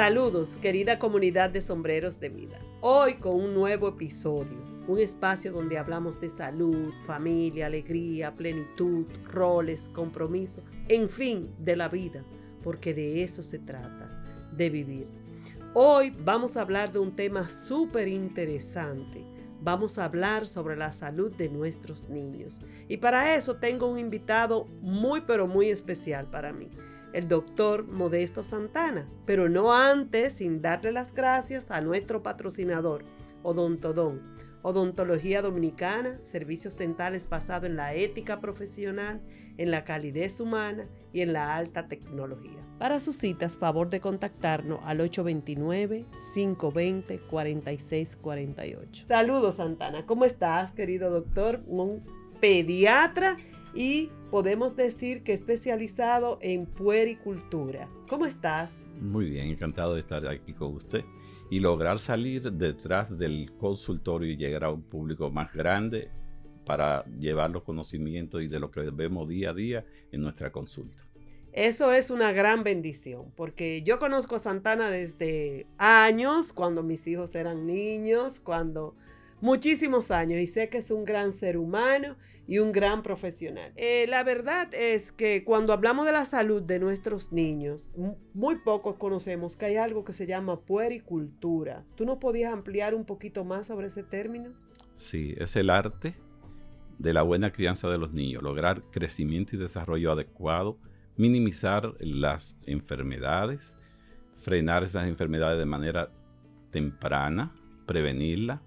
Saludos, querida comunidad de sombreros de vida. Hoy con un nuevo episodio, un espacio donde hablamos de salud, familia, alegría, plenitud, roles, compromiso, en fin, de la vida, porque de eso se trata, de vivir. Hoy vamos a hablar de un tema súper interesante. Vamos a hablar sobre la salud de nuestros niños. Y para eso tengo un invitado muy pero muy especial para mí el doctor Modesto Santana, pero no antes sin darle las gracias a nuestro patrocinador, Odontodón, Odontología Dominicana, servicios dentales basados en la ética profesional, en la calidez humana y en la alta tecnología. Para sus citas, favor de contactarnos al 829-520-4648. Saludos, Santana. ¿Cómo estás, querido doctor? Un pediatra y podemos decir que especializado en puericultura. ¿Cómo estás? Muy bien, encantado de estar aquí con usted y lograr salir detrás del consultorio y llegar a un público más grande para llevar los conocimientos y de lo que vemos día a día en nuestra consulta. Eso es una gran bendición, porque yo conozco a Santana desde años, cuando mis hijos eran niños, cuando muchísimos años, y sé que es un gran ser humano y un gran profesional. Eh, la verdad es que cuando hablamos de la salud de nuestros niños, muy pocos conocemos que hay algo que se llama puericultura. ¿Tú no podías ampliar un poquito más sobre ese término? Sí, es el arte de la buena crianza de los niños, lograr crecimiento y desarrollo adecuado, minimizar las enfermedades, frenar esas enfermedades de manera temprana, prevenirla,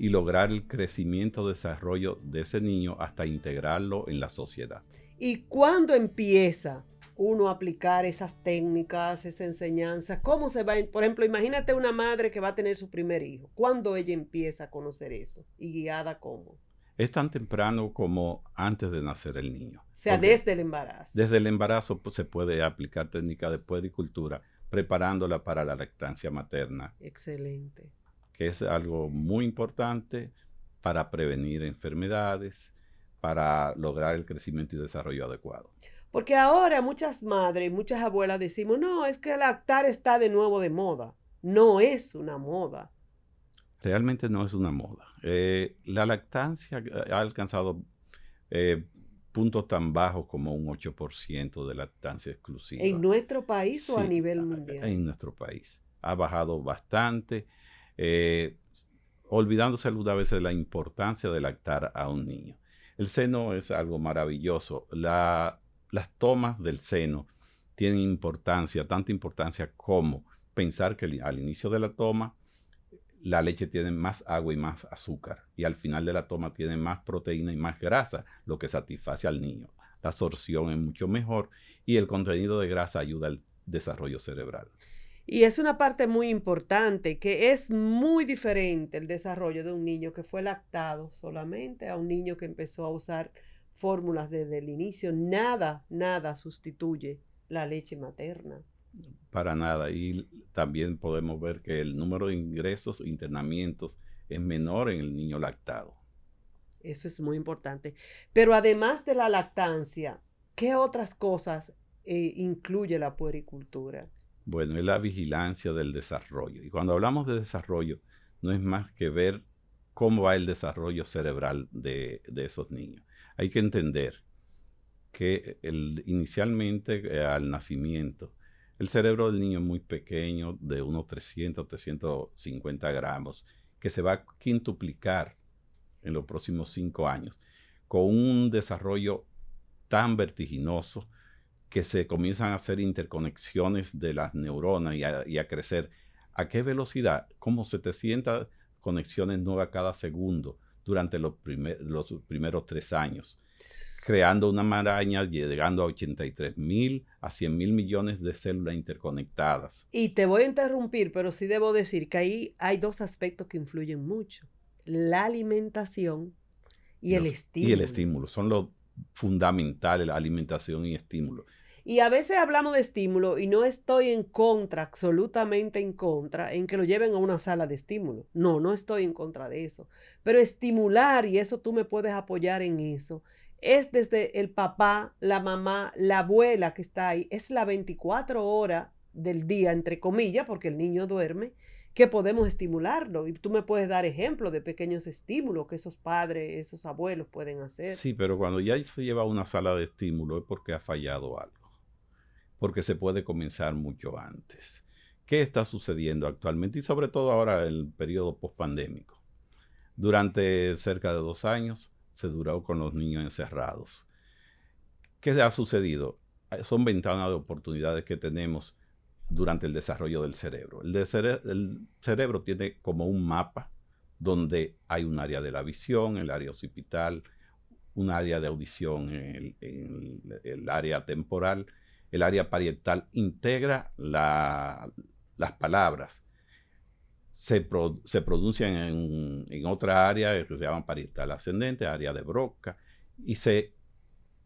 y lograr el crecimiento, desarrollo de ese niño hasta integrarlo en la sociedad. ¿Y cuándo empieza uno a aplicar esas técnicas, esa enseñanza? ¿Cómo se va? Por ejemplo, imagínate una madre que va a tener su primer hijo. ¿Cuándo ella empieza a conocer eso? ¿Y guiada cómo? Es tan temprano como antes de nacer el niño. O sea, desde el embarazo. Desde el embarazo pues, se puede aplicar técnicas de puericultura preparándola para la lactancia materna. Excelente que es algo muy importante para prevenir enfermedades, para lograr el crecimiento y desarrollo adecuado. Porque ahora muchas madres, muchas abuelas decimos, no, es que lactar está de nuevo de moda. No es una moda. Realmente no es una moda. Eh, la lactancia ha alcanzado eh, puntos tan bajos como un 8% de lactancia exclusiva. ¿En nuestro país o a nivel mundial? En nuestro país. Ha bajado bastante eh, olvidándose alguna vez de la importancia de lactar a un niño. El seno es algo maravilloso. las tomas del seno tienen importancia, tanta importancia como pensar que al inicio de la toma la leche tiene más agua y más azúcar y al final de la toma tiene más proteína y más grasa, lo que satisface al niño. La absorción es mucho mejor y el contenido de grasa ayuda al desarrollo cerebral. Y es una parte muy importante, que es muy diferente el desarrollo de un niño que fue lactado solamente a un niño que empezó a usar fórmulas desde el inicio. Nada, nada sustituye la leche materna. Para nada. Y también podemos ver que el número de ingresos, internamientos, es menor en el niño lactado. Eso es muy importante. Pero además de la lactancia, ¿qué otras cosas eh, incluye la puericultura? Bueno, es la vigilancia del desarrollo. Y cuando hablamos de desarrollo, no es más que ver cómo va el desarrollo cerebral de, esos niños. Hay que entender que inicialmente eh, al nacimiento, el cerebro del niño es muy pequeño, de unos 300, 350 gramos, que se va a quintuplicar en los próximos cinco años, con un desarrollo tan vertiginoso que se comienzan a hacer interconexiones de las neuronas y a, crecer. ¿A qué velocidad? Como 700 conexiones nuevas cada segundo durante los, los primeros tres años, creando una maraña llegando a 83 mil a 100 mil millones de células interconectadas. Y te voy a interrumpir, pero sí debo decir que ahí hay dos aspectos que influyen mucho. La alimentación y el estímulo. Y el estímulo. Son los fundamentales, la alimentación y estímulo. Y a veces hablamos de estímulo y no estoy en contra, absolutamente en contra, en que lo lleven a una sala de estímulo. No, no estoy en contra de eso. Pero estimular, y eso tú me puedes apoyar en eso, es desde el papá, la mamá, la abuela que está ahí. Es la 24 horas del día, entre comillas, porque el niño duerme, que podemos estimularlo. Y tú me puedes dar ejemplos de pequeños estímulos que esos padres, esos abuelos pueden hacer. Sí, pero cuando ya se lleva a una sala de estímulo es porque ha fallado algo. Porque se puede comenzar mucho antes. ¿Qué está sucediendo actualmente? Y sobre todo ahora el periodo pospandémico. Durante cerca de dos años se duró con los niños encerrados. ¿Qué ha sucedido? Son ventanas de oportunidades que tenemos durante el desarrollo del cerebro. El, cerebro tiene como un mapa donde hay un área de la visión, el área occipital, un área de audición en el, área temporal, el área parietal integra las palabras. Se, pronuncian en, en, otra área que se llama parietal ascendente, área de Broca, y se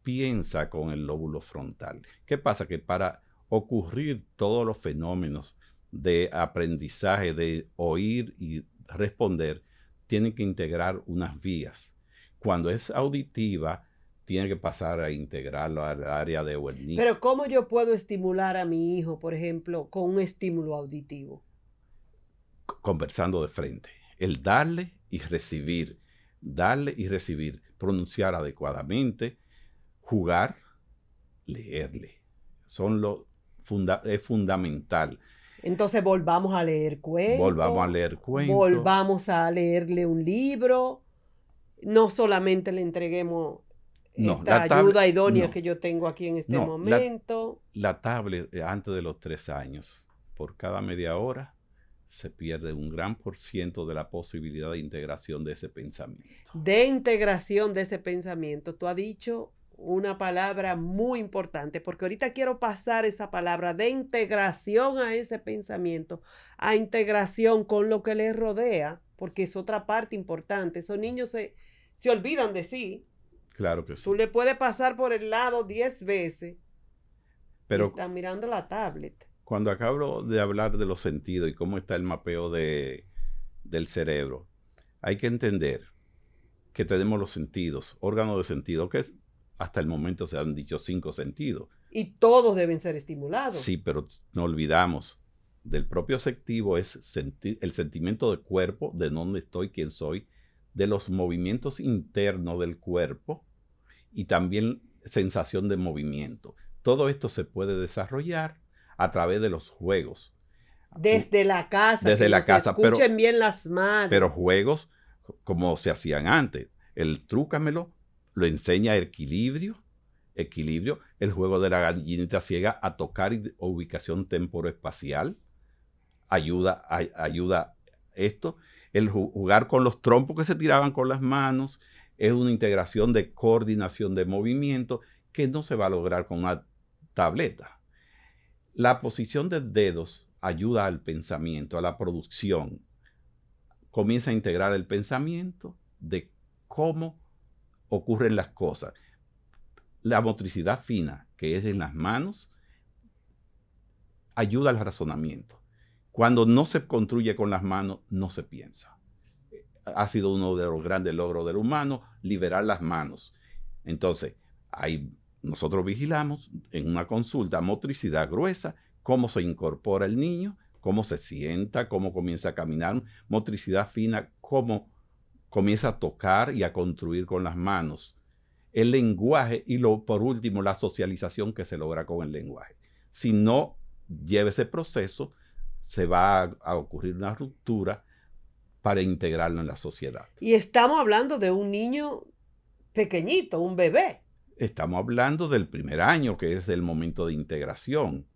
piensa con el lóbulo frontal. ¿Qué pasa? Que para ocurrir todos los fenómenos de aprendizaje, de oír y responder, tienen que integrar unas vías. Cuando es auditiva, tiene que pasar a integrarlo al área de Wernicke. Pero ¿cómo yo puedo estimular a mi hijo, por ejemplo, con un estímulo auditivo? Conversando de frente. El darle y recibir. Darle y recibir. Pronunciar adecuadamente. Jugar. Leerle. Son los es fundamental. Entonces volvamos a leer cuentos. Volvamos a leer cuentos. Volvamos a leerle un libro. No solamente le entreguemos esta ayuda idónea que yo tengo aquí en este momento. La, tablet eh, antes de los tres años, por cada media hora, se pierde un gran por ciento de la posibilidad de integración de ese pensamiento. De integración de ese pensamiento. Tú has dicho una palabra muy importante, porque ahorita quiero pasar esa palabra de integración a ese pensamiento, a integración con lo que les rodea, porque es otra parte importante. Esos niños se, se olvidan de sí. Claro que sí. Tú le puedes pasar por el lado diez veces. Pero están mirando la tablet. Cuando acabo de hablar de los sentidos y cómo está el mapeo de, del cerebro, hay que entender que tenemos los sentidos, órganos de sentido, que es hasta el momento se han dicho cinco sentidos. Y todos deben ser estimulados. Sí, pero no olvidamos, del propio afectivo es el sentimiento del cuerpo, de dónde estoy, quién soy, de los movimientos internos del cuerpo y también sensación de movimiento. Todo esto se puede desarrollar a través de los juegos. Desde la casa. Desde la casa. Escuchen bien las manos. Pero juegos como se hacían antes. El trúcamelo lo enseña equilibrio, equilibrio, el juego de la gallinita ciega a tocar ubicación temporoespacial, ayuda, ayuda esto, el jugar con los trompos que se tiraban con las manos, es una integración de coordinación de movimiento que no se va a lograr con una tableta. La posición de dedos ayuda al pensamiento, a la producción. Comienza a integrar el pensamiento de cómo ocurren las cosas. La motricidad fina, que es en las manos, ayuda al razonamiento. Cuando no se construye con las manos, no se piensa. Ha sido uno de los grandes logros del humano, liberar las manos. Entonces, ahí nosotros vigilamos en una consulta motricidad gruesa, cómo se incorpora el niño, cómo se sienta, cómo comienza a caminar, motricidad fina, cómo comienza a tocar y a construir con las manos. El lenguaje y lo, por último la socialización que se logra con el lenguaje. Si no lleva ese proceso, se va a, a ocurrir una ruptura para integrarlo en la sociedad. Y estamos hablando de un niño pequeñito, un bebé. Estamos hablando del primer año, que es el momento de integración.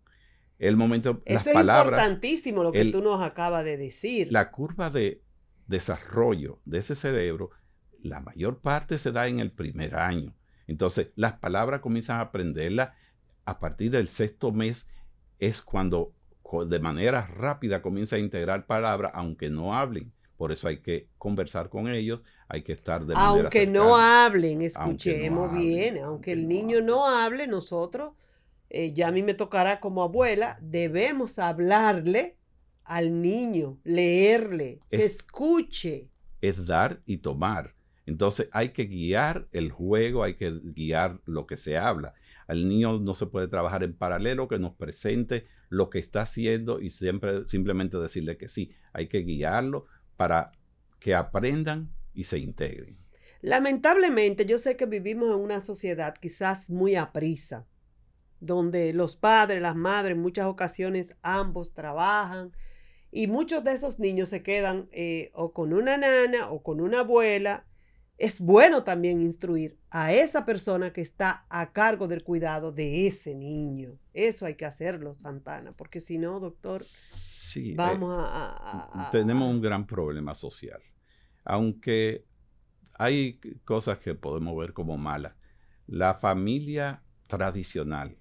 El momento, Eso es importantísimo lo que tú nos acabas de decir. La curva de desarrollo de ese cerebro, la mayor parte se da en el primer año. Entonces, las palabras comienzan a aprenderlas a partir del sexto mes, es cuando de manera rápida comienza a integrar palabras, aunque no hablen. Por eso hay que conversar con ellos, hay que estar de manera Aunque no hablen, escuchemos bien, aunque, el niño no hable, nosotros, eh, ya a mí me tocará como abuela, debemos hablarle al niño, leerle, que escuche. Es dar y tomar. Entonces hay que guiar el juego, hay que guiar lo que se habla. Al niño no se puede trabajar en paralelo, que nos presente lo que está haciendo y siempre simplemente decirle que sí. Hay que guiarlo para que aprendan y se integren. Lamentablemente, yo sé que vivimos en una sociedad quizás muy aprisa, donde los padres, las madres, en muchas ocasiones ambos trabajan y muchos de esos niños se quedan eh, o con una nana o con una abuela. Es bueno también instruir a esa persona que está a cargo del cuidado de ese niño. Eso hay que hacerlo, Santana, porque si no, doctor, sí, eh, vamos a, Tenemos un gran problema social. Aunque hay cosas que podemos ver como malas. La familia tradicional,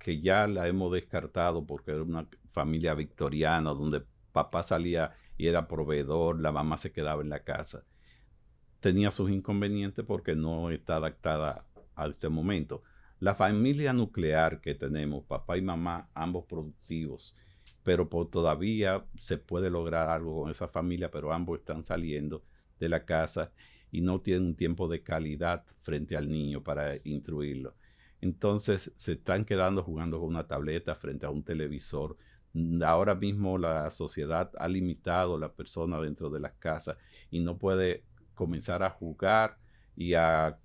que ya la hemos descartado porque era una familia victoriana donde papá salía y era proveedor, la mamá se quedaba en la casa. Tenía sus inconvenientes porque no está adaptada a este momento. La familia nuclear que tenemos, papá y mamá, ambos productivos, pero todavía se puede lograr algo con esa familia, pero ambos están saliendo de la casa y no tienen un tiempo de calidad frente al niño para instruirlo. Entonces se están quedando jugando con una tableta frente a un televisor. Ahora mismo la sociedad ha limitado a la persona dentro de las casas y no puede comenzar a jugar y a,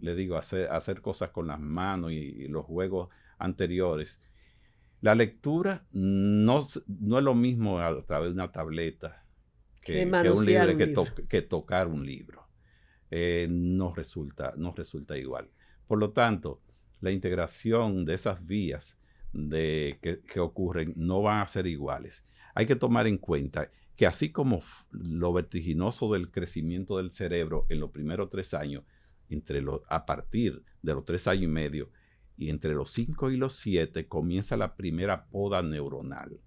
le digo, hacer, hacer cosas con las manos y, los juegos anteriores. La lectura no, no, es lo mismo a través de una tableta que, un libro, que, tocar un libro. Eh, no, resulta, no resulta igual. Por lo tanto, la integración de esas vías de, que, ocurren no van a ser iguales. Hay que tomar en cuenta que así como lo vertiginoso del crecimiento del cerebro en los primeros tres años, entre los, a partir de los tres años y medio, y entre los cinco y los siete comienza la primera poda neuronal.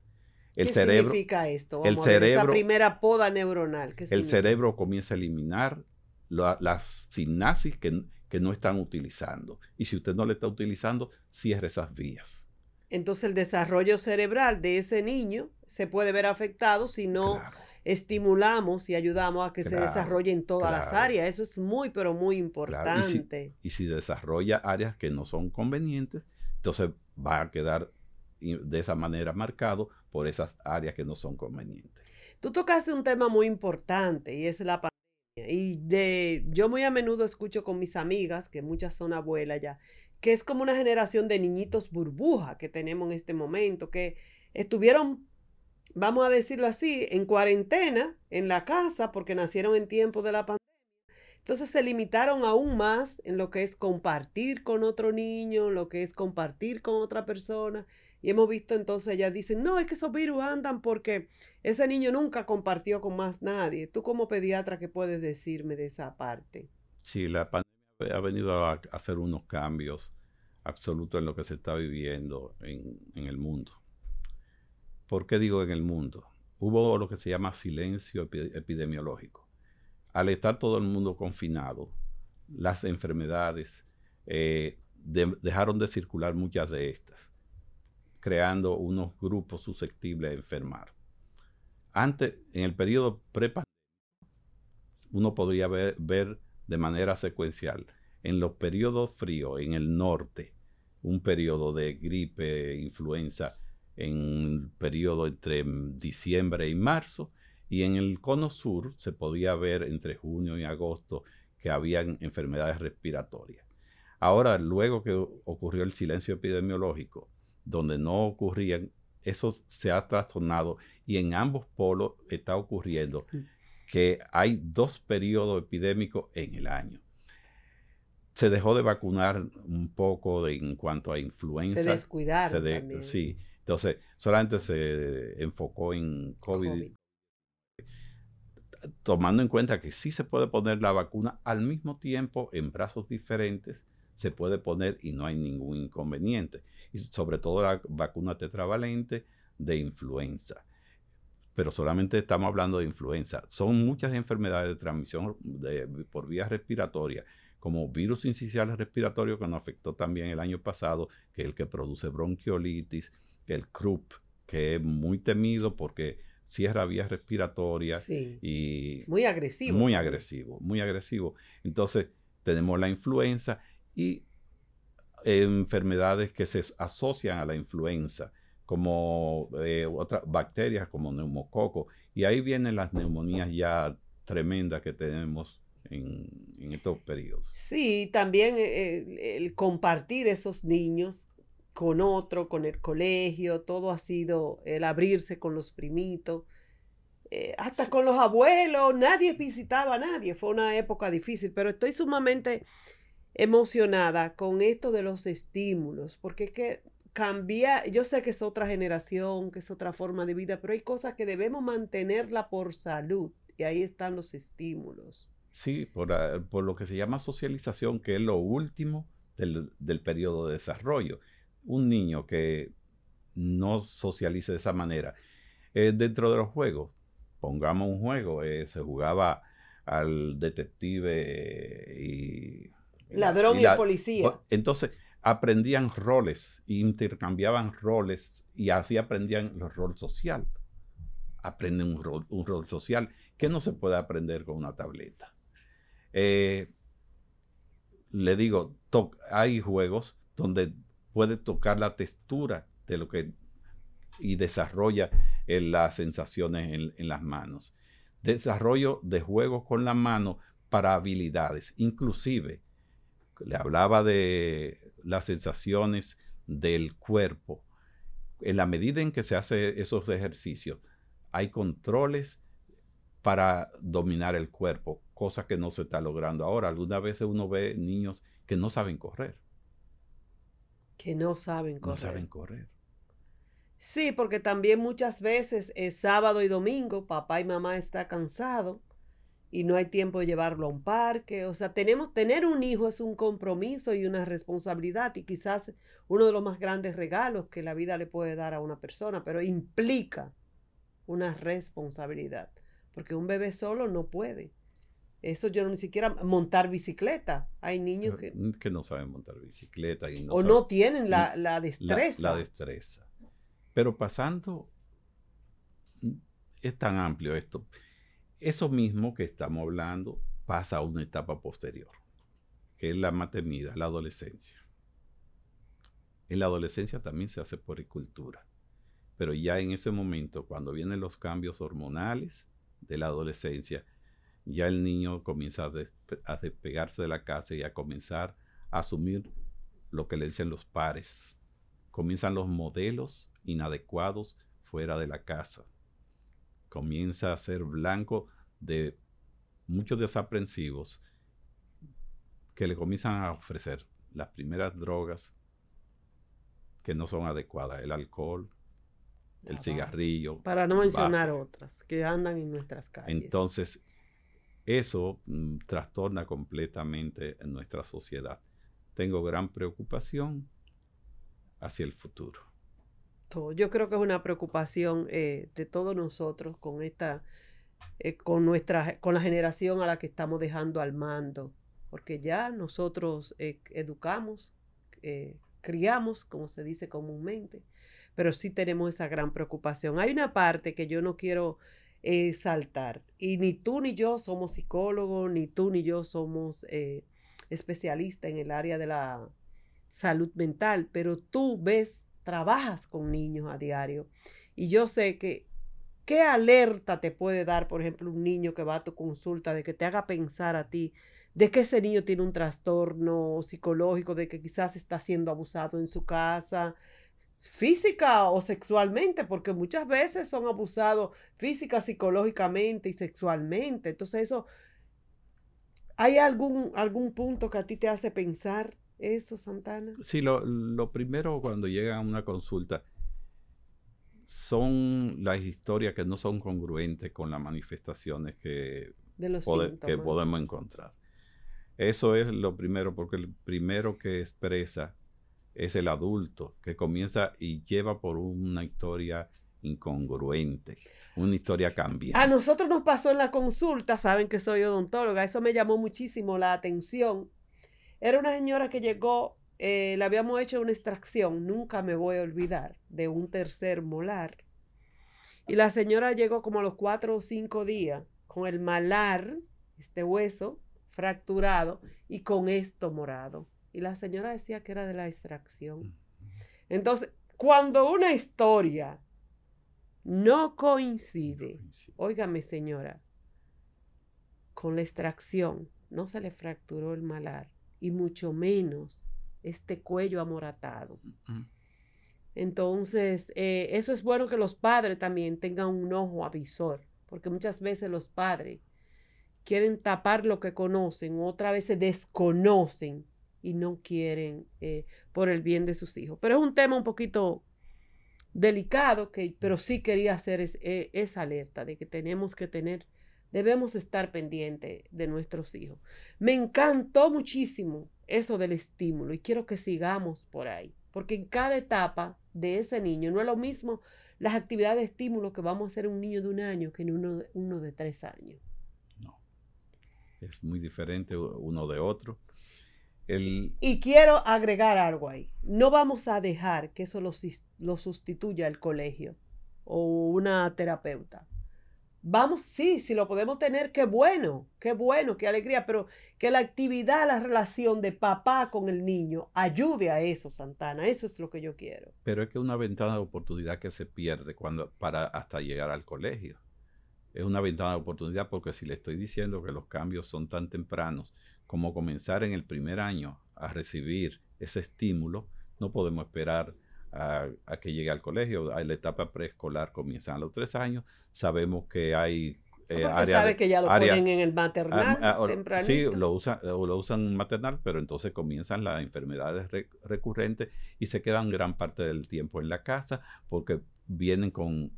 El ¿Qué cerebro, significa esto? el cerebro, esa primera poda neuronal. el cerebro comienza a eliminar las sinapsis que, que no están utilizando. Y si usted no le está utilizando, cierre esas vías. Entonces el desarrollo cerebral de ese niño se puede ver afectado si no estimulamos y ayudamos a que se desarrolle en todas las áreas. Eso es muy, pero muy importante. Y, si, desarrolla áreas que no son convenientes, entonces va a quedar de esa manera marcado por esas áreas que no son convenientes. Tú tocaste un tema muy importante y es la y de, yo muy a menudo escucho con mis amigas, que muchas son abuelas ya, que es como una generación de niñitos burbuja que tenemos en este momento, que estuvieron, vamos a decirlo así, en cuarentena en la casa porque nacieron en tiempo de la pandemia. Entonces se limitaron aún más en lo que es compartir con otro niño, lo que es compartir con otra persona. Y hemos visto entonces, ellas dicen, no, es que esos virus andan porque ese niño nunca compartió con más nadie. Tú como pediatra, ¿qué puedes decirme de esa parte? Sí, la pandemia ha venido a hacer unos cambios absolutos en lo que se está viviendo en, el mundo. ¿Por qué digo en el mundo? Hubo lo que se llama silencio epidemiológico. Al estar todo el mundo confinado, las enfermedades eh, dejaron de circular muchas de estas creando unos grupos susceptibles a enfermar. Antes, en el periodo pre uno podría ver, de manera secuencial en los periodos fríos en el norte, un periodo de gripe, influenza, en el periodo entre diciembre y marzo, y en el cono sur se podía ver entre junio y agosto que habían enfermedades respiratorias. Ahora, luego que ocurrió el silencio epidemiológico, donde no ocurrían, eso se ha trastornado y en ambos polos está ocurriendo que hay dos periodos epidémicos en el año. Se dejó de vacunar un poco en cuanto a influenza. Se descuidaron Sí, entonces solamente se enfocó en COVID, Tomando en cuenta que sí se puede poner la vacuna al mismo tiempo en brazos diferentes, se puede poner y no hay ningún inconveniente y sobre todo la vacuna tetravalente de influenza. Pero solamente estamos hablando de influenza. Son muchas enfermedades de transmisión por vía respiratoria, como virus incisional respiratorio que nos afectó también el año pasado, que es el que produce bronquiolitis, el CRUP, que es muy temido porque cierra vías respiratorias y muy agresivo. Muy agresivo, muy agresivo. Entonces, tenemos la influenza y enfermedades que se asocian a la influenza, como eh, otras bacterias como neumococo, y ahí vienen las neumonías ya tremendas que tenemos en, estos periodos. Sí, también eh, el, compartir esos niños con otro, con el colegio, todo ha sido el abrirse con los primitos, eh, hasta con los abuelos, nadie visitaba a nadie, fue una época difícil, pero estoy sumamente emocionada con esto de los estímulos, porque es que cambia, yo sé que es otra generación, que es otra forma de vida, pero hay cosas que debemos mantenerla por salud y ahí están los estímulos. Sí, por, ah, por lo que se llama socialización, que es lo último del, del periodo de desarrollo. Un niño que no socialice de esa manera, eh, dentro de los juegos, pongamos un juego, eh, se jugaba al detective y Ladrón y, policía. Entonces, aprendían roles, intercambiaban roles y así aprendían el rol social. Aprenden un rol, un rol social que no se puede aprender con una tableta. Eh, le digo, hay juegos donde puede tocar la textura de lo que y desarrolla eh, las sensaciones en, en, las manos. Desarrollo de juegos con la mano para habilidades, inclusive le hablaba de las sensaciones del cuerpo. En la medida en que se hace esos ejercicios, hay controles para dominar el cuerpo, cosa que no se está logrando ahora. Algunas veces uno ve niños que no saben correr. Que no saben correr. No saben correr. Sí, porque también muchas veces es sábado y domingo, papá y mamá está cansado y no hay tiempo de llevarlo a un parque. O sea, tenemos, tener un hijo es un compromiso y una responsabilidad y quizás uno de los más grandes regalos que la vida le puede dar a una persona, pero implica una responsabilidad, porque un bebé solo no puede. Eso yo no ni siquiera montar bicicleta. Hay niños que, que no saben montar bicicleta. Y no o no tienen la, la destreza. la destreza. Pero pasando, es tan amplio esto eso mismo que estamos hablando pasa a una etapa posterior, que es la más temida, la adolescencia. En la adolescencia también se hace poricultura, pero ya en ese momento, cuando vienen los cambios hormonales de la adolescencia, ya el niño comienza a, a despegarse de la casa y a comenzar a asumir lo que le dicen los pares. Comienzan los modelos inadecuados fuera de la casa comienza a ser blanco de muchos desaprensivos que le comienzan a ofrecer las primeras drogas que no son adecuadas, el alcohol, el cigarrillo. Para no mencionar otras que andan en nuestras calles. Entonces, eso mm, trastorna completamente en nuestra sociedad. Tengo gran preocupación hacia el futuro. Yo creo que es una preocupación eh, de todos nosotros con esta, eh, con nuestra, con la generación a la que estamos dejando al mando, porque ya nosotros eh, educamos, criamos, como se dice comúnmente, pero sí tenemos esa gran preocupación. Hay una parte que yo no quiero saltar, y ni tú ni yo somos psicólogos, ni tú ni yo somos especialistas en el área de la salud mental, pero tú ves trabajas con niños a diario. Y yo sé que qué alerta te puede dar, por ejemplo, un niño que va a tu consulta, de que te haga pensar a ti de que ese niño tiene un trastorno psicológico, de que quizás está siendo abusado en su casa, física o sexualmente, porque muchas veces son abusados física, psicológicamente y sexualmente. Entonces eso, ¿hay algún, algún punto que a ti te hace pensar eso, Santana? Sí, lo, primero cuando llegan a una consulta son las historias que no son congruentes con las manifestaciones que, que podemos encontrar. Eso es lo primero, porque el primero que expresa es el adulto, que comienza y lleva por una historia incongruente, una historia cambiante. A nosotros nos pasó en la consulta, saben que soy odontóloga, eso me llamó muchísimo la atención era una señora que llegó, eh, le habíamos hecho una extracción, nunca me voy a olvidar, de un tercer molar. Y la señora llegó como a los cuatro o cinco días con el malar, este hueso fracturado y con esto morado. y la señora decía que era de la extracción. Entonces, cuando una historia no coincide, óigame señora, con la extracción, no se le fracturó el malar y mucho menos este cuello amoratado. Entonces, eh, eso es bueno que los padres también tengan un ojo avisor, porque muchas veces los padres quieren tapar lo que conocen, otras veces desconocen y no quieren eh, por el bien de sus hijos. Pero es un tema un poquito delicado, que, pero sí quería hacer e, esa alerta de que tenemos que tener, debemos estar pendientes de nuestros hijos. Me encantó muchísimo eso del estímulo y quiero que sigamos por ahí, porque en cada etapa de ese niño no es lo mismo las actividades de estímulo que vamos a hacer un niño de un año que en uno, uno de tres años. No, es muy diferente uno de otro. Y quiero agregar algo ahí. No vamos a dejar que eso lo, lo sustituya el colegio o una terapeuta. Vamos, sí, si lo podemos tener, qué bueno, qué bueno, qué alegría, pero que la actividad, la relación de papá con el niño ayude a eso, Santana. Eso es lo que yo quiero. Pero es que una ventana de oportunidad que se pierde cuando, para hasta llegar al colegio. Es una ventana de oportunidad porque si le estoy diciendo que los cambios son tan tempranos como comenzar en el primer año a recibir ese estímulo, no podemos esperar a, que llegue al colegio. A la etapa preescolar comienza a los tres años. Sabemos que hay eh, sabe que ya lo ponen en el maternal ah, Sí, lo usan, lo usan maternal, pero entonces comienzan las enfermedades recurrentes y se quedan gran parte del tiempo en la casa porque vienen con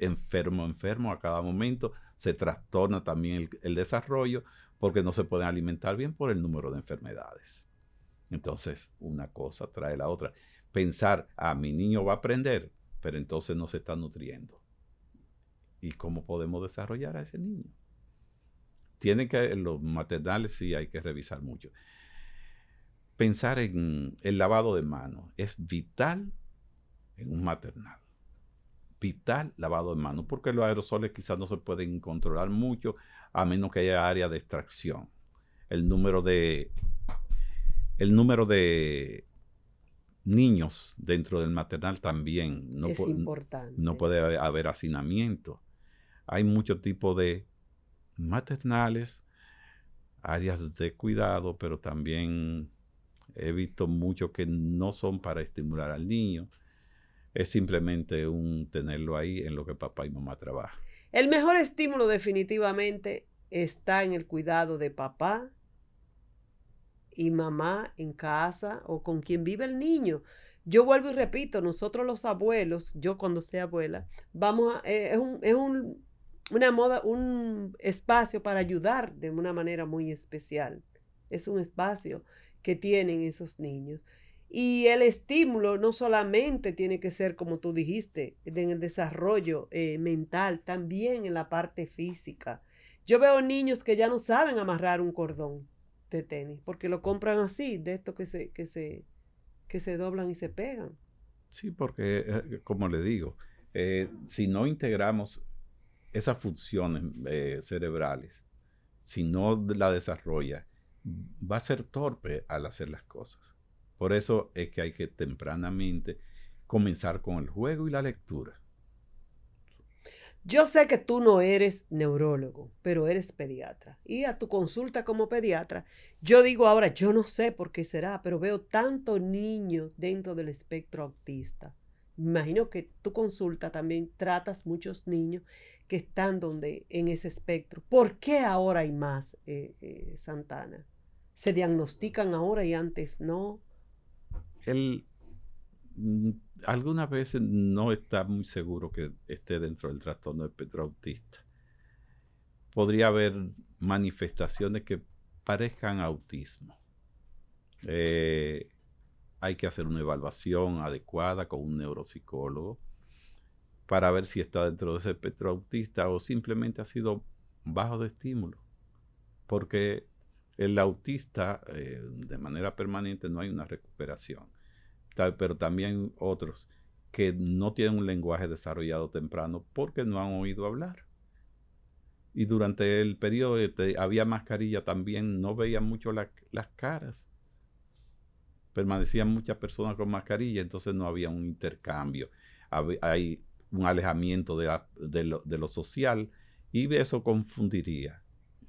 enfermo, enfermo a cada momento. Se trastorna también el desarrollo porque no se pueden alimentar bien por el número de enfermedades. Entonces, una cosa trae la otra pensar, a ah, mi niño va a aprender, pero entonces no se está nutriendo. ¿Y cómo podemos desarrollar a ese niño? Tiene que, los maternales sí hay que revisar mucho. Pensar en el lavado de manos es vital en un maternal. Vital lavado de manos, porque los aerosoles quizás no se pueden controlar mucho a menos que haya área de extracción. El número de el número de niños dentro del maternal también. No es importante. No puede haber hacinamiento. Hay mucho tipo de maternales, áreas de cuidado, pero también he visto muchos que no son para estimular al niño. Es simplemente un tenerlo ahí en lo que papá y mamá trabajan. El mejor estímulo definitivamente está en el cuidado de papá y mamá en casa o con quien vive el niño. Yo vuelvo y repito, nosotros los abuelos, yo cuando sea abuela, vamos a, eh, es, un, es un, una moda, un espacio para ayudar de una manera muy especial. Es un espacio que tienen esos niños. Y el estímulo no solamente tiene que ser, como tú dijiste, en el desarrollo eh, mental, también en la parte física. Yo veo niños que ya no saben amarrar un cordón de tenis, porque lo compran así, de estos que se, que se, que se doblan y se pegan. Sí, porque, eh, como le digo, eh, si no integramos esas funciones eh, cerebrales, si no la desarrolla, va a ser torpe al hacer las cosas. Por eso es que hay que tempranamente comenzar con el juego y la lectura. Yo sé que tú no eres neurólogo, pero eres pediatra. Y a tu consulta como pediatra, yo digo ahora, yo no sé por qué será, pero veo tantos niños dentro del espectro autista. Imagino que tu consulta también tratas muchos niños que están donde, en ese espectro. ¿Por qué ahora hay más, eh, eh, Santana? ¿Se diagnostican ahora y antes no? El, algunas veces no está muy seguro que esté dentro del trastorno espectro autista. Podría haber manifestaciones que parezcan autismo. Eh, hay que hacer una evaluación adecuada con un neuropsicólogo para ver si está dentro de ese espectro autista o simplemente ha sido bajo de estímulo. Porque el autista, eh, de manera permanente, no hay una recuperación pero también otros que no tienen un lenguaje desarrollado temprano porque no han oído hablar. Y durante el periodo de, había mascarilla también, no veían mucho las caras. permanecían muchas personas con mascarilla, entonces no había un intercambio. Hay un alejamiento de, lo, social y eso confundiría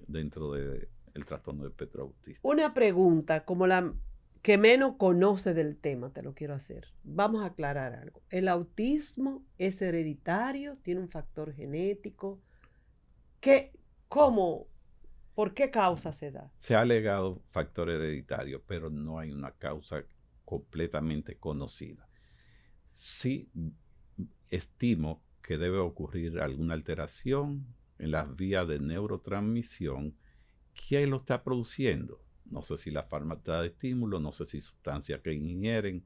dentro del trastorno de espectro Una pregunta, como la que menos conoce del tema, te lo quiero hacer. Vamos a aclarar algo. ¿El autismo es hereditario? ¿Tiene un factor genético? ¿Qué, ¿Cómo, ¿Por qué causa se da? Se ha alegado factor hereditario, pero no hay una causa completamente conocida. Sí estimo que debe ocurrir alguna alteración en las vías de neurotransmisión. ¿Quién lo está produciendo? No sé si la fármaca de estímulo, no sé si sustancias que ingieren.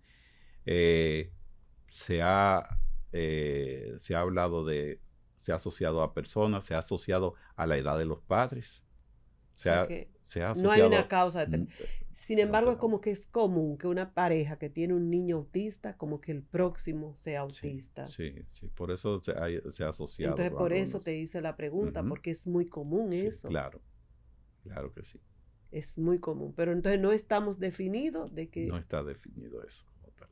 Eh, se, ha, eh, se ha hablado de, se ha asociado a personas, se ha asociado a la edad de los padres no hay una causa. Sin embargo, es como que es común que una pareja que tiene un niño autista, como que el próximo sea autista. Sí, sí, por eso se ha, asociado. Entonces, por eso te hice la pregunta, porque es muy común eso. Claro, claro que sí. Es muy común, pero entonces no estamos definidos de que... No está definido eso como tal.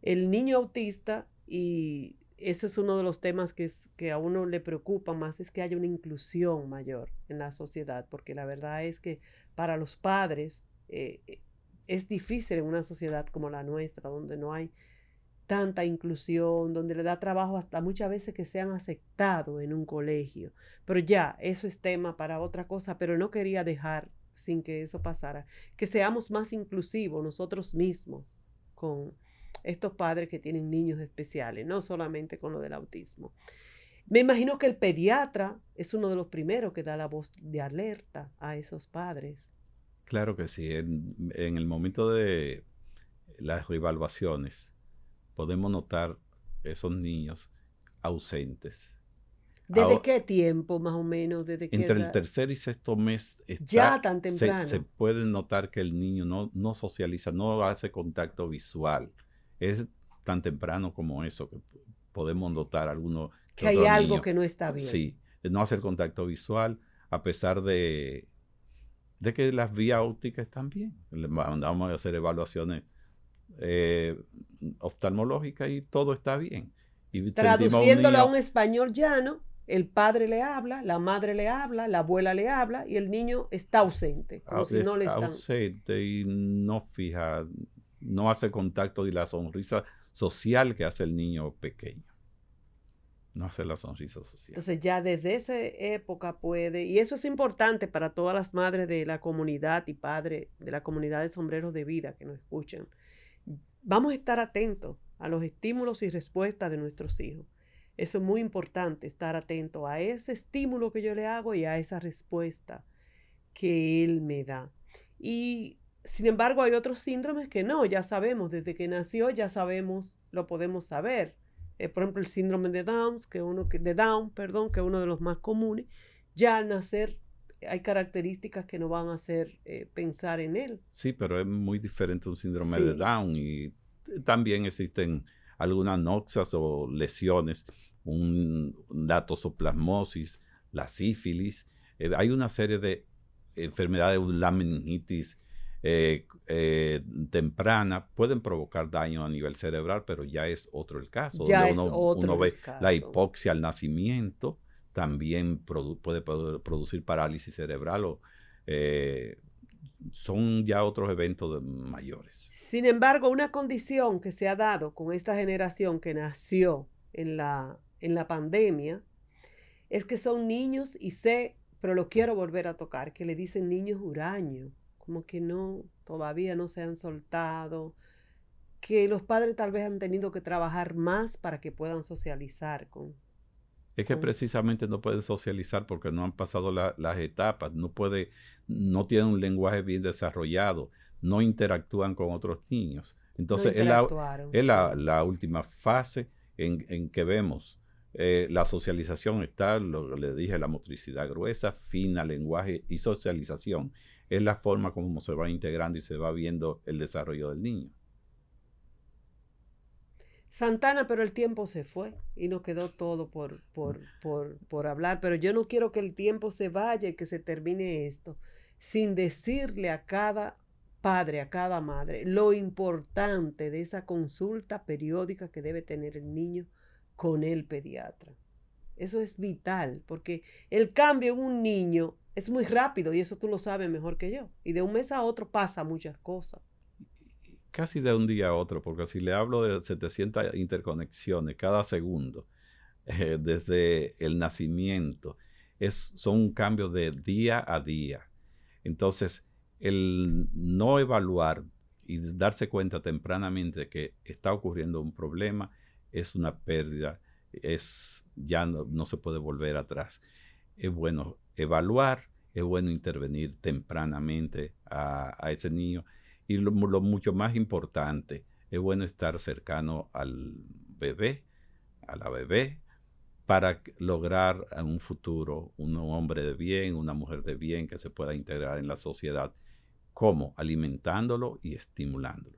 El niño autista y ese es uno de los temas que, es, que a uno le preocupa más, es que haya una inclusión mayor en la sociedad, porque la verdad es que para los padres eh, eh, es difícil en una sociedad como la nuestra, donde no hay tanta inclusión, donde le da trabajo hasta muchas veces que sean aceptados en un colegio. Pero ya, eso es tema para otra cosa, pero no quería dejar sin que eso pasara, que seamos más inclusivos nosotros mismos con, estos padres que tienen niños especiales, no solamente con lo del autismo. Me imagino que el pediatra es uno de los primeros que da la voz de alerta a esos padres. Claro que sí. En, el momento de las revaluaciones podemos notar esos niños ausentes. ¿Desde qué tiempo más o menos? ¿Desde entre el tercer y sexto mes ya tan temprano. Se, puede notar que el niño no, no socializa, no hace contacto visual es tan temprano como eso que podemos notar algunos. Que hay algo que no está bien. Sí, no hacer contacto visual, a pesar de, de que las vías ópticas están bien. Vamos a hacer evaluaciones eh, oftalmológicas y todo está bien. Y Traduciéndolo a un español llano, el padre le habla, la madre le habla, la abuela le habla y el niño está ausente, como si no le están... Ausente y no fija, no hace contacto y la sonrisa social que hace el niño pequeño. No hace la sonrisa social. Entonces ya desde esa época puede, y eso es importante para todas las madres de la comunidad y padres de la comunidad de sombreros de vida que nos escuchan. Vamos a estar atentos a los estímulos y respuestas de nuestros hijos. Eso es muy importante, estar atento a ese estímulo que yo le hago y a esa respuesta que él me da. Y sin embargo, hay otros síndromes que no, ya sabemos, desde que nació ya sabemos, lo podemos saber. Eh, por ejemplo, el síndrome de Down, que uno de Down, perdón, que es uno de los más comunes, ya al nacer hay características que no van a hacer eh, pensar en él. Sí, pero es muy diferente un síndrome de Down y también existen algunas noxas o lesiones, un, datosoplasmosis, la sífilis. Eh, hay una serie de enfermedades, la meningitis, eh, eh, temprana pueden provocar daño a nivel cerebral, pero ya es otro el caso. Ya es uno, otro ve la hipoxia al nacimiento, también puede, producir parálisis cerebral o eh, son ya otros eventos mayores. Sin embargo, una condición que se ha dado con esta generación que nació en la, en la pandemia es que son niños y sé, pero lo quiero volver a tocar, que le dicen niños huraños como que no, todavía no se han soltado, que los padres tal vez han tenido que trabajar más para que puedan socializar con... Es que precisamente no pueden socializar porque no han pasado las etapas, no puede, no tienen un lenguaje bien desarrollado, no interactúan con otros niños. Entonces es, la, la, última fase en, que vemos eh, la socialización está, lo le dije, la motricidad gruesa, fina, lenguaje y socialización es la forma como se va integrando y se va viendo el desarrollo del niño. Santana, pero el tiempo se fue y nos quedó todo por, por, por, por hablar. Pero yo no quiero que el tiempo se vaya y que se termine esto sin decirle a cada padre, a cada madre, lo importante de esa consulta periódica que debe tener el niño con el pediatra. Eso es vital, porque el cambio en un niño es muy rápido y eso tú lo sabes mejor que yo. Y de un mes a otro pasa muchas cosas. Casi de un día a otro, porque si le hablo de 700 interconexiones cada segundo, eh, desde el nacimiento, es, son un cambio de día a día. Entonces, el no evaluar y darse cuenta tempranamente que está ocurriendo un problema es una pérdida, es ya no, se puede volver atrás. Es bueno evaluar, es bueno intervenir tempranamente a, ese niño y lo, mucho más importante, es bueno estar cercano al bebé, a la bebé, para lograr en un futuro un hombre de bien, una mujer de bien que se pueda integrar en la sociedad. ¿Cómo? Alimentándolo y estimulándolo.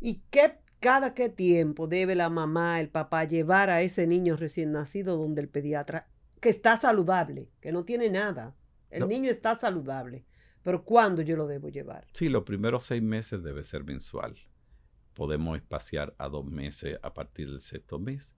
¿Y qué cada qué tiempo debe la mamá, el papá llevar a ese niño recién nacido donde el pediatra, que está saludable, que no tiene nada. El niño está saludable. Pero ¿cuándo yo lo debo llevar? Sí, los primeros seis meses debe ser mensual. Podemos espaciar a dos meses a partir del sexto mes,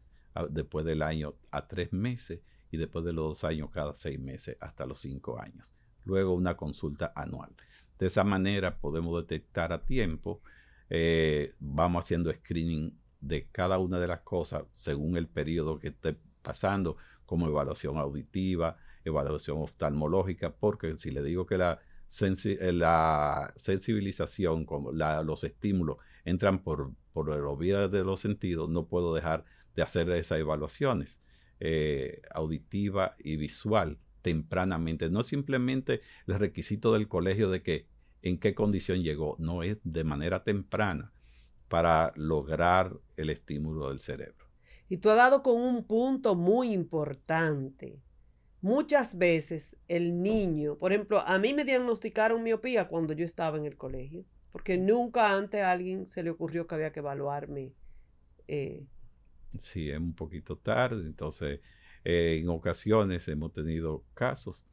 después del año a tres meses y después de los dos años cada seis meses hasta los cinco años. Luego una consulta anual. De esa manera podemos detectar a tiempo eh, vamos haciendo screening de cada una de las cosas según el periodo que esté pasando, como evaluación auditiva, evaluación oftalmológica, porque si le digo que la, eh, la sensibilización, como los estímulos entran por, por los vías de los sentidos, no puedo dejar de hacer esas evaluaciones eh, auditiva y visual tempranamente. No simplemente el requisito del colegio de que en qué condición llegó, no es de manera temprana para lograr el estímulo del cerebro. Y tú has dado con un punto muy importante. Muchas veces el niño, por ejemplo, a mí me diagnosticaron miopía cuando yo estaba en el colegio, porque nunca antes a alguien se le ocurrió que había que evaluarme. Eh. Sí, es un poquito tarde, entonces eh, en ocasiones hemos tenido casos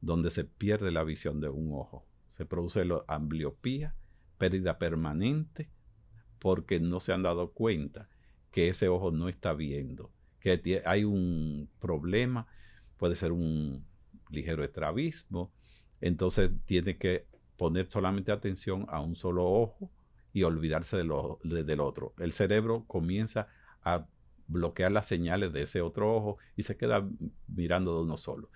donde se pierde la visión de un ojo se produce la ambliopía, pérdida permanente, porque no se han dado cuenta que ese ojo no está viendo, que hay un problema, puede ser un ligero estrabismo, entonces tiene que poner solamente atención a un solo ojo y olvidarse de del otro. El cerebro comienza a bloquear las señales de ese otro ojo y se queda mirando de uno solo.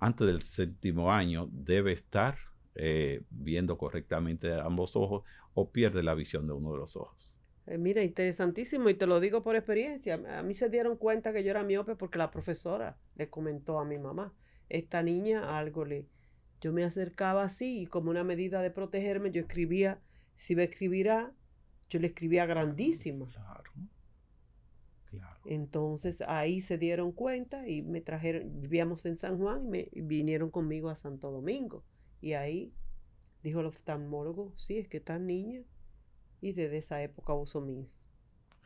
Antes del séptimo año debe estar eh, viendo correctamente ambos ojos o pierde la visión de uno de los ojos. Eh, mira, interesantísimo y te lo digo por experiencia. A mí se dieron cuenta que yo era miope porque la profesora le comentó a mi mamá, esta niña algo le... Yo me acercaba así y como una medida de protegerme, yo escribía, si me escribirá, yo le escribía grandísimo. Claro. Claro. Entonces ahí se dieron cuenta y me trajeron, vivíamos en San Juan y me vinieron conmigo a Santo Domingo. Y ahí dijo el oftalmólogo, sí, es que está niña. Y desde esa época uso mis...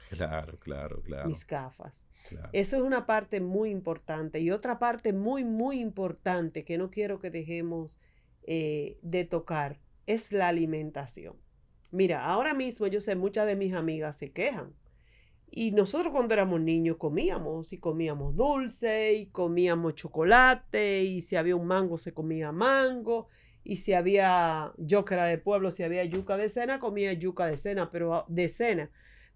Claro, claro, claro. Mis gafas. Eso es una parte muy importante. Y otra parte muy, muy importante que no quiero que dejemos eh, de tocar es la alimentación. Mira, ahora mismo yo sé, muchas de mis amigas se quejan. Y nosotros cuando éramos niños comíamos, y comíamos dulce, y comíamos chocolate, y si había un mango se comía mango, y si había, yo que era de pueblo, si había yuca de cena, comía yuca de cena, pero de cena.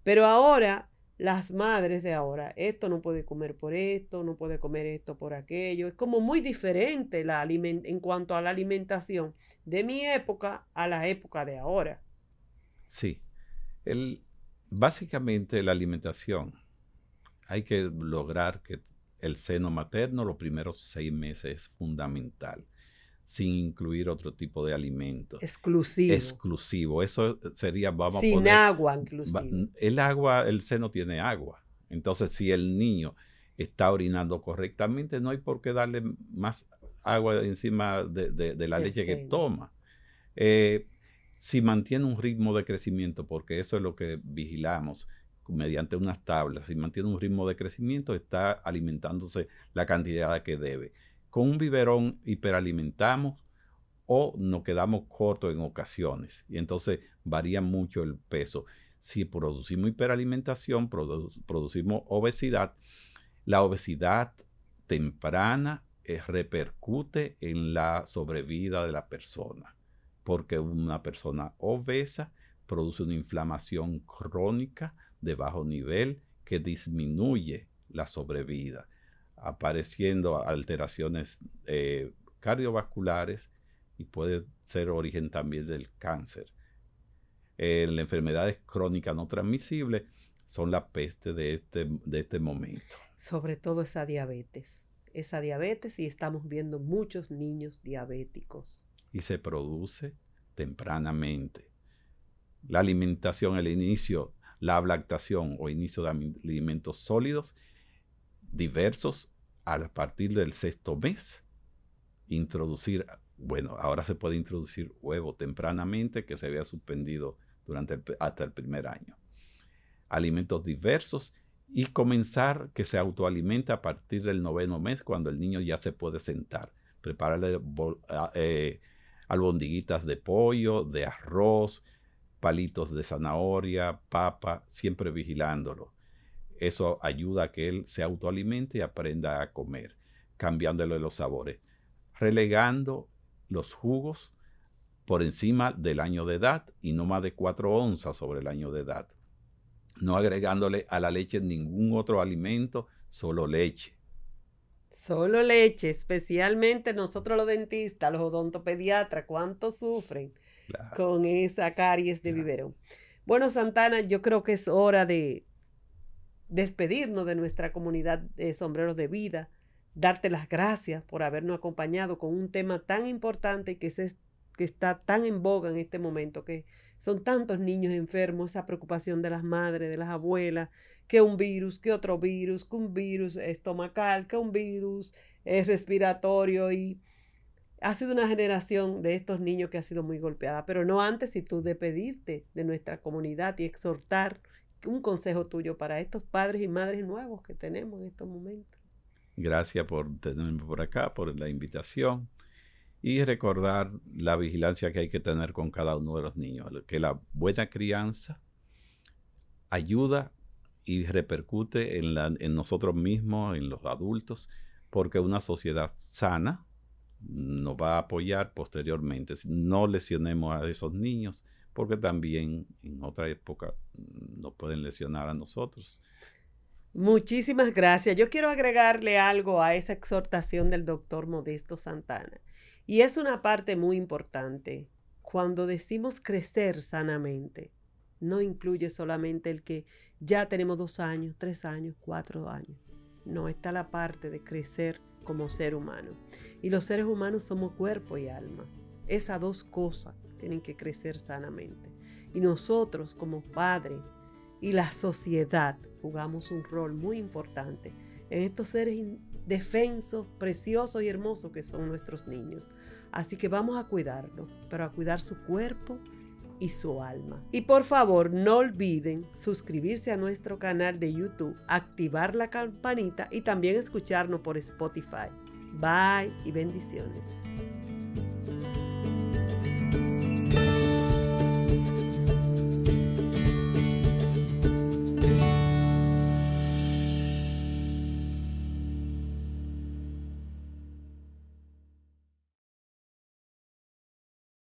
Pero ahora, las madres de ahora, esto no puede comer por esto, no puede comer esto por aquello. Es como muy diferente la en cuanto a la alimentación de mi época a la época de ahora. Sí. El, básicamente la alimentación. Hay que lograr que el seno materno los primeros seis meses es fundamental sin incluir otro tipo de alimento. Exclusivo. Exclusivo. Eso sería, vamos sin a poner, agua, inclusive. el agua, el seno tiene agua. Entonces, si el niño está orinando correctamente, no hay por qué darle más agua encima de, la leche que toma. Eh, si mantiene un ritmo de crecimiento, porque eso es lo que vigilamos mediante unas tablas, si mantiene un ritmo de crecimiento, está alimentándose la cantidad que debe con un biberón hiperalimentamos o nos quedamos cortos en ocasiones. Y entonces varía mucho el peso. Si producimos hiperalimentación, producimos obesidad, la obesidad temprana eh, repercute en la sobrevida de la persona, porque una persona obesa produce una inflamación crónica de bajo nivel que disminuye la sobrevida, apareciendo alteraciones eh, cardiovasculares y puede ser origen también del cáncer. Eh, las enfermedades crónicas no transmisibles son la peste de este, de este momento. Sobre todo esa diabetes. Esa diabetes y estamos viendo muchos niños diabéticos. Y se produce tempranamente. La alimentación, el inicio, la lactación o inicio de alimentos sólidos diversos a partir del sexto mes. Introducir bueno, ahora se puede introducir huevo tempranamente que se había suspendido durante hasta el primer año. Alimentos diversos y comenzar que se autoalimenta a partir del noveno mes cuando el niño ya se puede sentar. Prepararle eh, albondiguitas de pollo, de arroz, palitos de zanahoria, papa, siempre vigilándolo. Eso ayuda a que él se autoalimente y aprenda a comer, cambiándole los sabores, relegando los jugos por encima del año de edad y no más de 4 onzas sobre el año de edad. No agregándole a la leche ningún otro alimento, solo leche. Solo leche, especialmente nosotros los dentistas, los odontopediatras, ¿cuánto sufren con esa caries de vivero? Bueno, Santana, yo creo que es hora de despedirnos de nuestra comunidad de sombreros de vida darte las gracias por habernos acompañado con un tema tan importante que, que está tan en boga en este momento, que son tantos niños enfermos, esa preocupación de las madres, de las abuelas, que un virus, que otro virus, que un virus estomacal, que un virus es respiratorio y ha sido una generación de estos niños que ha sido muy golpeada, pero no antes si tú de pedirte de nuestra comunidad y exhortar un consejo tuyo para estos padres y madres nuevos que tenemos en estos momentos. Gracias por tenerme por acá, por la invitación y recordar la vigilancia que hay que tener con cada uno de los niños, que la buena crianza ayuda y repercute en, en nosotros mismos, en los adultos, porque una sociedad sana nos va a apoyar posteriormente. No lesionemos a esos niños, porque también en otra época nos pueden lesionar a nosotros. Muchísimas gracias. Yo quiero agregarle algo a esa exhortación del doctor Modesto Santana. Y es una parte muy importante. Cuando decimos crecer sanamente, no incluye solamente el que ya tenemos dos años, tres años, cuatro años. No, está la parte de crecer como ser humano. Y los seres humanos somos cuerpo y alma. Esas dos cosas tienen que crecer sanamente. Y nosotros como padres, y la sociedad jugamos un rol muy importante en estos seres indefensos, preciosos y hermosos que son nuestros niños. Así que vamos a cuidarlos, pero a cuidar su cuerpo y su alma. Y por favor, no olviden suscribirse a nuestro canal de YouTube, activar la campanita y también escucharnos por Spotify. Bye y bendiciones.